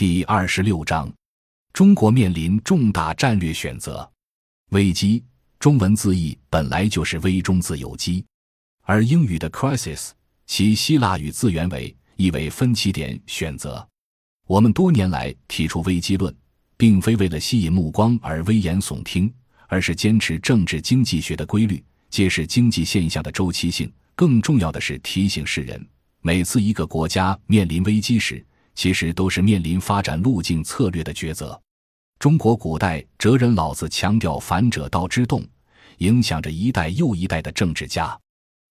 第二十六章，中国面临重大战略选择。危机，中文字义本来就是危中自有机，而英语的 crisis，其希腊语字源为意为分歧点、选择。我们多年来提出危机论，并非为了吸引目光而危言耸听，而是坚持政治经济学的规律，揭示经济现象的周期性。更重要的是提醒世人，每次一个国家面临危机时，其实都是面临发展路径策略的抉择。中国古代哲人老子强调“反者道之动”，影响着一代又一代的政治家。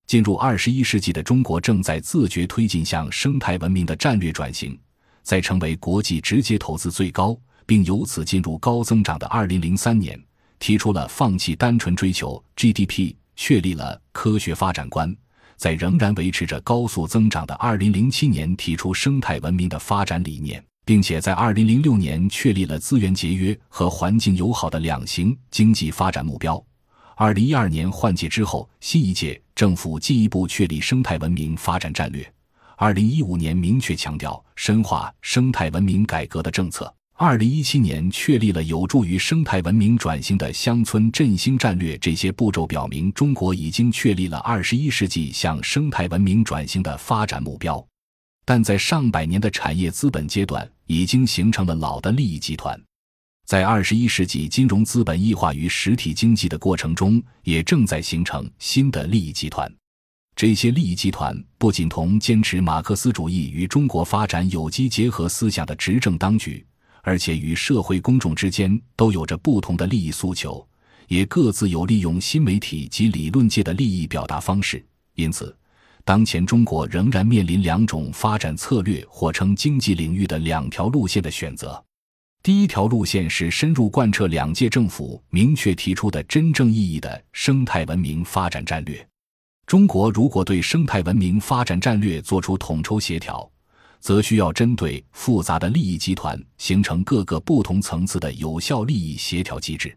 进入二十一世纪的中国正在自觉推进向生态文明的战略转型，在成为国际直接投资最高，并由此进入高增长的二零零三年，提出了放弃单纯追求 GDP，确立了科学发展观。在仍然维持着高速增长的二零零七年，提出生态文明的发展理念，并且在二零零六年确立了资源节约和环境友好的两型经济发展目标。二零一二年换届之后，新一届政府进一步确立生态文明发展战略。二零一五年明确强调深化生态文明改革的政策。二零一七年确立了有助于生态文明转型的乡村振兴战略，这些步骤表明中国已经确立了二十一世纪向生态文明转型的发展目标。但在上百年的产业资本阶段，已经形成了老的利益集团；在二十一世纪金融资本异化于实体经济的过程中，也正在形成新的利益集团。这些利益集团不仅同坚持马克思主义与中国发展有机结合思想的执政当局。而且与社会公众之间都有着不同的利益诉求，也各自有利用新媒体及理论界的利益表达方式。因此，当前中国仍然面临两种发展策略，或称经济领域的两条路线的选择。第一条路线是深入贯彻两届政府明确提出的真正意义的生态文明发展战略。中国如果对生态文明发展战略作出统筹协调，则需要针对复杂的利益集团，形成各个不同层次的有效利益协调机制。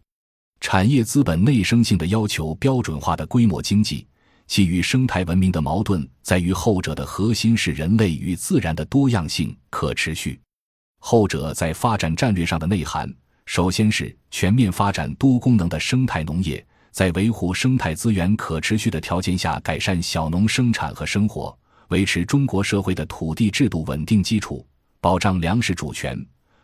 产业资本内生性的要求标准化的规模经济，其与生态文明的矛盾在于后者的核心是人类与自然的多样性、可持续。后者在发展战略上的内涵，首先是全面发展多功能的生态农业，在维护生态资源可持续的条件下，改善小农生产和生活。维持中国社会的土地制度稳定基础，保障粮食主权，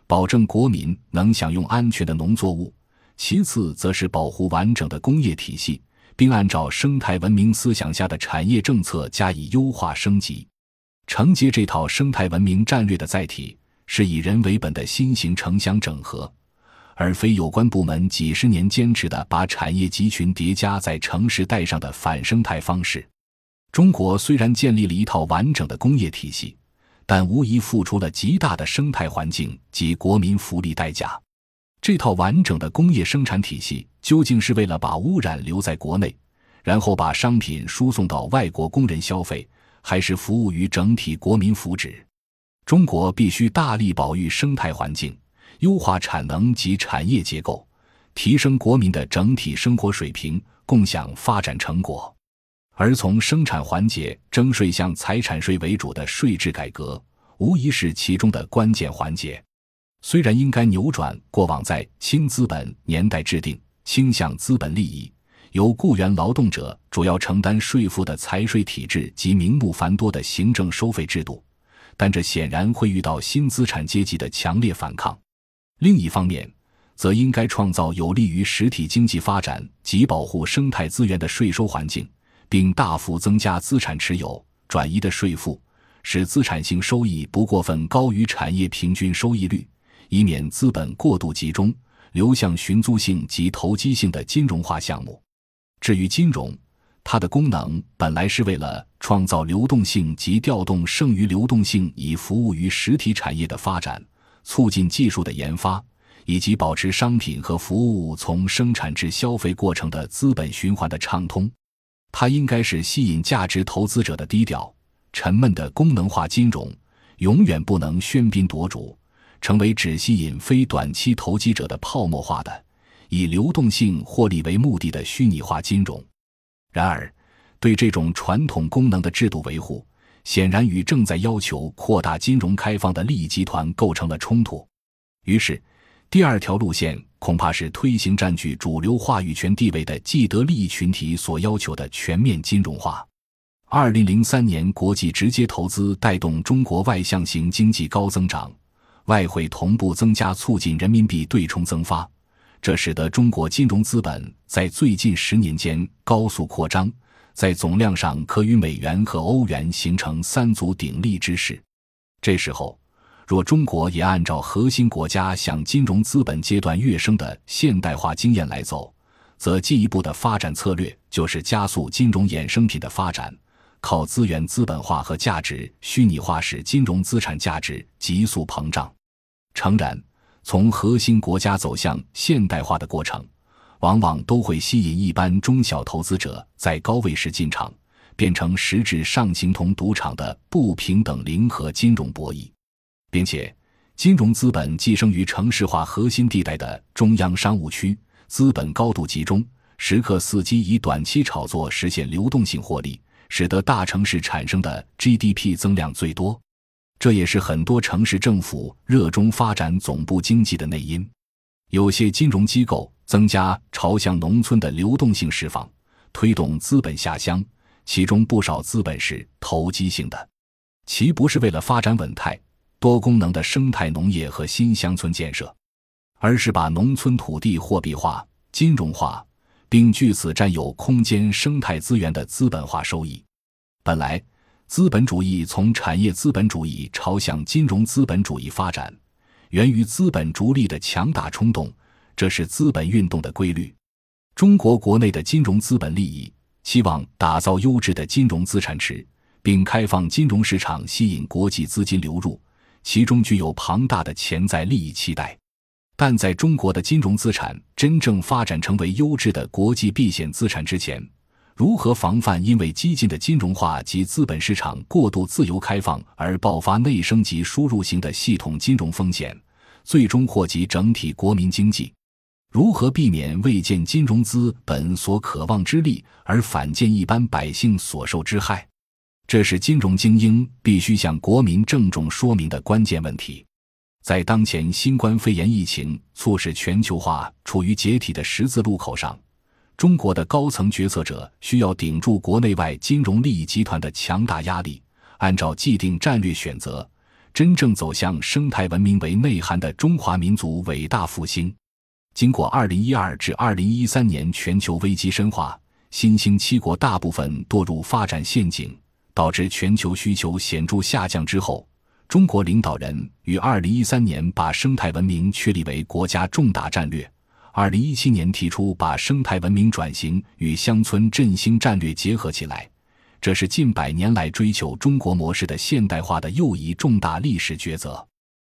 保证国民能享用安全的农作物。其次，则是保护完整的工业体系，并按照生态文明思想下的产业政策加以优化升级。承接这套生态文明战略的载体，是以人为本的新型城乡整合，而非有关部门几十年坚持的把产业集群叠加在城市带上的反生态方式。中国虽然建立了一套完整的工业体系，但无疑付出了极大的生态环境及国民福利代价。这套完整的工业生产体系究竟是为了把污染留在国内，然后把商品输送到外国工人消费，还是服务于整体国民福祉？中国必须大力保育生态环境，优化产能及产业结构，提升国民的整体生活水平，共享发展成果。而从生产环节征税向财产税为主的税制改革，无疑是其中的关键环节。虽然应该扭转过往在轻资本年代制定、倾向资本利益、由雇员劳动者主要承担税负的财税体制及名目繁多的行政收费制度，但这显然会遇到新资产阶级的强烈反抗。另一方面，则应该创造有利于实体经济发展及保护生态资源的税收环境。并大幅增加资产持有转移的税负，使资产性收益不过分高于产业平均收益率，以免资本过度集中流向寻租性及投机性的金融化项目。至于金融，它的功能本来是为了创造流动性及调动剩余流动性，以服务于实体产业的发展，促进技术的研发，以及保持商品和服务从生产至消费过程的资本循环的畅通。它应该是吸引价值投资者的低调、沉闷的功能化金融，永远不能喧宾夺主，成为只吸引非短期投机者的泡沫化的、以流动性获利为目的的虚拟化金融。然而，对这种传统功能的制度维护，显然与正在要求扩大金融开放的利益集团构成了冲突。于是，第二条路线恐怕是推行占据主流话语权地位的既得利益群体所要求的全面金融化。二零零三年，国际直接投资带动中国外向型经济高增长，外汇同步增加，促进人民币对冲增发，这使得中国金融资本在最近十年间高速扩张。在总量上，可与美元和欧元形成三足鼎立之势。这时候，若中国也按照核心国家向金融资本阶段跃升的现代化经验来走，则进一步的发展策略就是加速金融衍生品的发展，靠资源资本化和价值虚拟化，使金融资产价值急速膨胀。诚然，从核心国家走向现代化的过程。往往都会吸引一般中小投资者在高位时进场，变成实质上形同赌场的不平等零和金融博弈，并且金融资本寄生于城市化核心地带的中央商务区，资本高度集中，时刻伺机以短期炒作实现流动性获利，使得大城市产生的 GDP 增量最多。这也是很多城市政府热衷发展总部经济的内因。有些金融机构。增加朝向农村的流动性释放，推动资本下乡，其中不少资本是投机性的，其不是为了发展稳态、多功能的生态农业和新乡村建设，而是把农村土地货币化、金融化，并据此占有空间生态资源的资本化收益。本来，资本主义从产业资本主义朝向金融资本主义发展，源于资本逐利的强大冲动。这是资本运动的规律。中国国内的金融资本利益期望打造优质的金融资产池，并开放金融市场，吸引国际资金流入，其中具有庞大的潜在利益期待。但在中国的金融资产真正发展成为优质的国际避险资产之前，如何防范因为激进的金融化及资本市场过度自由开放而爆发内生及输入型的系统金融风险，最终祸及整体国民经济？如何避免未见金融资本所渴望之利，而反见一般百姓所受之害？这是金融精英必须向国民郑重说明的关键问题。在当前新冠肺炎疫情促使全球化处于解体的十字路口上，中国的高层决策者需要顶住国内外金融利益集团的强大压力，按照既定战略选择，真正走向生态文明为内涵的中华民族伟大复兴。经过二零一二至二零一三年全球危机深化，新兴七国大部分堕入发展陷阱，导致全球需求显著下降之后，中国领导人于2013年把生态文明确立为国家重大战略。2017年提出把生态文明转型与乡村振兴战略结合起来，这是近百年来追求中国模式的现代化的又一重大历史抉择。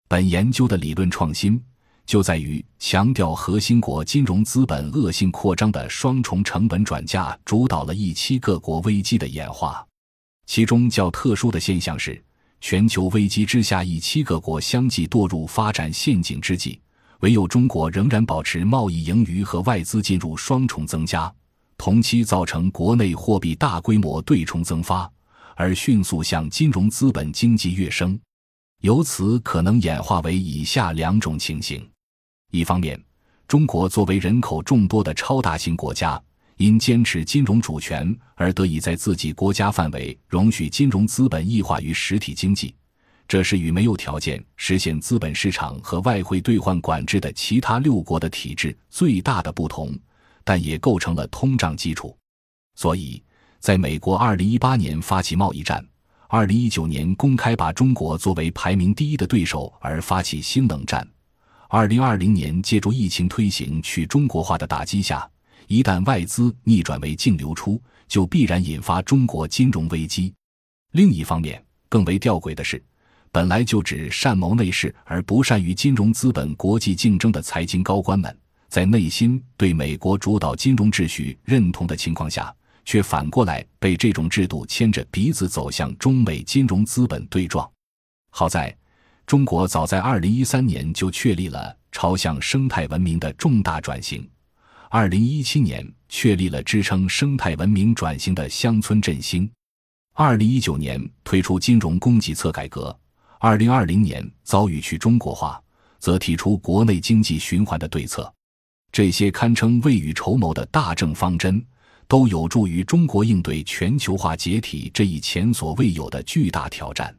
本研究的理论创新。就在于强调核心国金融资本恶性扩张的双重成本转嫁，主导了一期各国危机的演化。其中较特殊的现象是，全球危机之下，一七各国相继堕入发展陷阱之际，唯有中国仍然保持贸易盈余和外资进入双重增加，同期造成国内货币大规模对冲增发，而迅速向金融资本经济跃升。由此可能演化为以下两种情形。一方面，中国作为人口众多的超大型国家，因坚持金融主权而得以在自己国家范围容许金融资本异化于实体经济，这是与没有条件实现资本市场和外汇兑换管制的其他六国的体制最大的不同，但也构成了通胀基础。所以，在美国二零一八年发起贸易战，二零一九年公开把中国作为排名第一的对手而发起新冷战。二零二零年，借助疫情推行去中国化的打击下，一旦外资逆转为净流出，就必然引发中国金融危机。另一方面，更为吊诡的是，本来就只善谋内事而不善于金融资本国际竞争的财经高官们，在内心对美国主导金融秩序认同的情况下，却反过来被这种制度牵着鼻子走向中美金融资本对撞。好在。中国早在二零一三年就确立了朝向生态文明的重大转型，二零一七年确立了支撑生态文明转型的乡村振兴，二零一九年推出金融供给侧改革，二零二零年遭遇去中国化，则提出国内经济循环的对策。这些堪称未雨绸缪的大政方针，都有助于中国应对全球化解体这一前所未有的巨大挑战。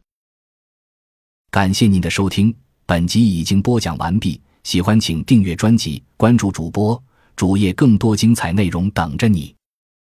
感谢您的收听，本集已经播讲完毕。喜欢请订阅专辑，关注主播主页，更多精彩内容等着你。